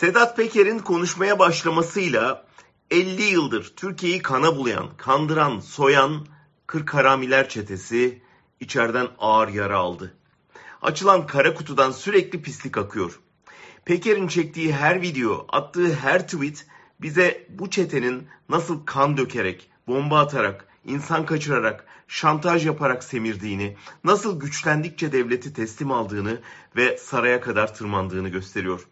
Sedat Peker'in konuşmaya başlamasıyla 50 yıldır Türkiye'yi kana bulayan, kandıran, soyan Kırk Haramiler çetesi içeriden ağır yara aldı. Açılan kara kutudan sürekli pislik akıyor. Peker'in çektiği her video, attığı her tweet bize bu çetenin nasıl kan dökerek, bomba atarak, insan kaçırarak, şantaj yaparak semirdiğini, nasıl güçlendikçe devleti teslim aldığını ve saraya kadar tırmandığını gösteriyor.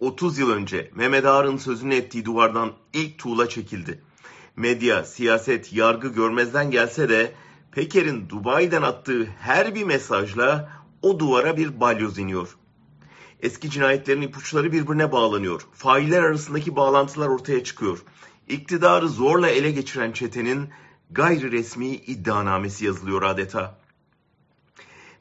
30 yıl önce Mehmet Ağar'ın sözünü ettiği duvardan ilk tuğla çekildi. Medya, siyaset, yargı görmezden gelse de Peker'in Dubai'den attığı her bir mesajla o duvara bir balyoz iniyor. Eski cinayetlerin ipuçları birbirine bağlanıyor. Failler arasındaki bağlantılar ortaya çıkıyor. İktidarı zorla ele geçiren çetenin gayri resmi iddianamesi yazılıyor adeta.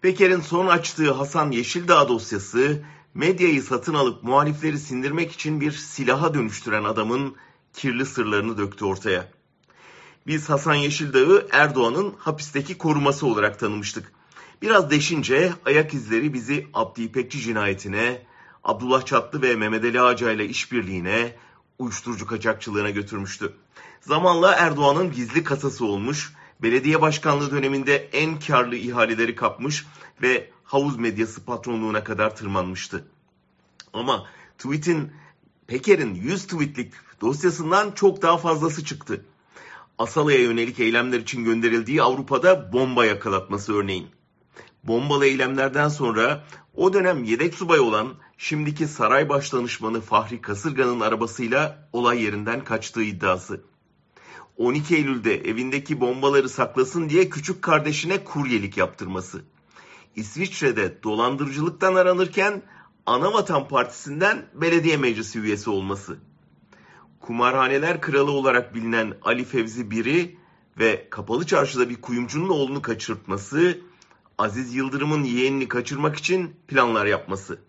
Peker'in son açtığı Hasan Yeşildağ dosyası medyayı satın alıp muhalifleri sindirmek için bir silaha dönüştüren adamın kirli sırlarını döktü ortaya. Biz Hasan Yeşildağ'ı Erdoğan'ın hapisteki koruması olarak tanımıştık. Biraz deşince ayak izleri bizi Abdi İpekçi cinayetine, Abdullah Çatlı ve Mehmet Ali Ağca ile işbirliğine, uyuşturucu kaçakçılığına götürmüştü. Zamanla Erdoğan'ın gizli kasası olmuş, belediye başkanlığı döneminde en karlı ihaleleri kapmış ve havuz medyası patronluğuna kadar tırmanmıştı. Ama tweet'in Peker'in 100 tweetlik dosyasından çok daha fazlası çıktı. Asala'ya yönelik eylemler için gönderildiği Avrupa'da bomba yakalatması örneğin. Bombalı eylemlerden sonra o dönem yedek subay olan şimdiki saray başdanışmanı Fahri Kasırga'nın arabasıyla olay yerinden kaçtığı iddiası. 12 Eylül'de evindeki bombaları saklasın diye küçük kardeşine kuryelik yaptırması. İsviçre'de dolandırıcılıktan aranırken Anavatan Partisi'nden belediye meclisi üyesi olması. Kumarhaneler kralı olarak bilinen Ali Fevzi Biri ve Kapalı Çarşı'da bir kuyumcunun oğlunu kaçırtması, Aziz Yıldırım'ın yeğenini kaçırmak için planlar yapması.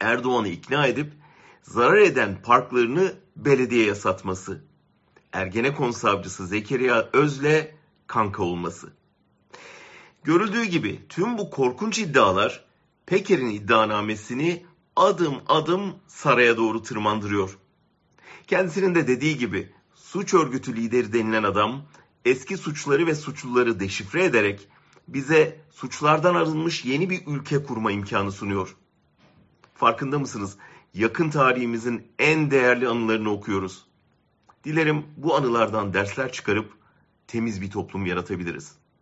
Erdoğan'ı ikna edip zarar eden parklarını belediyeye satması. Ergenekon savcısı Zekeriya Öz'le kanka olması. Görüldüğü gibi tüm bu korkunç iddialar Peker'in iddianamesini adım adım saraya doğru tırmandırıyor. Kendisinin de dediği gibi suç örgütü lideri denilen adam eski suçları ve suçluları deşifre ederek bize suçlardan arınmış yeni bir ülke kurma imkanı sunuyor. Farkında mısınız? Yakın tarihimizin en değerli anılarını okuyoruz. Dilerim bu anılardan dersler çıkarıp temiz bir toplum yaratabiliriz.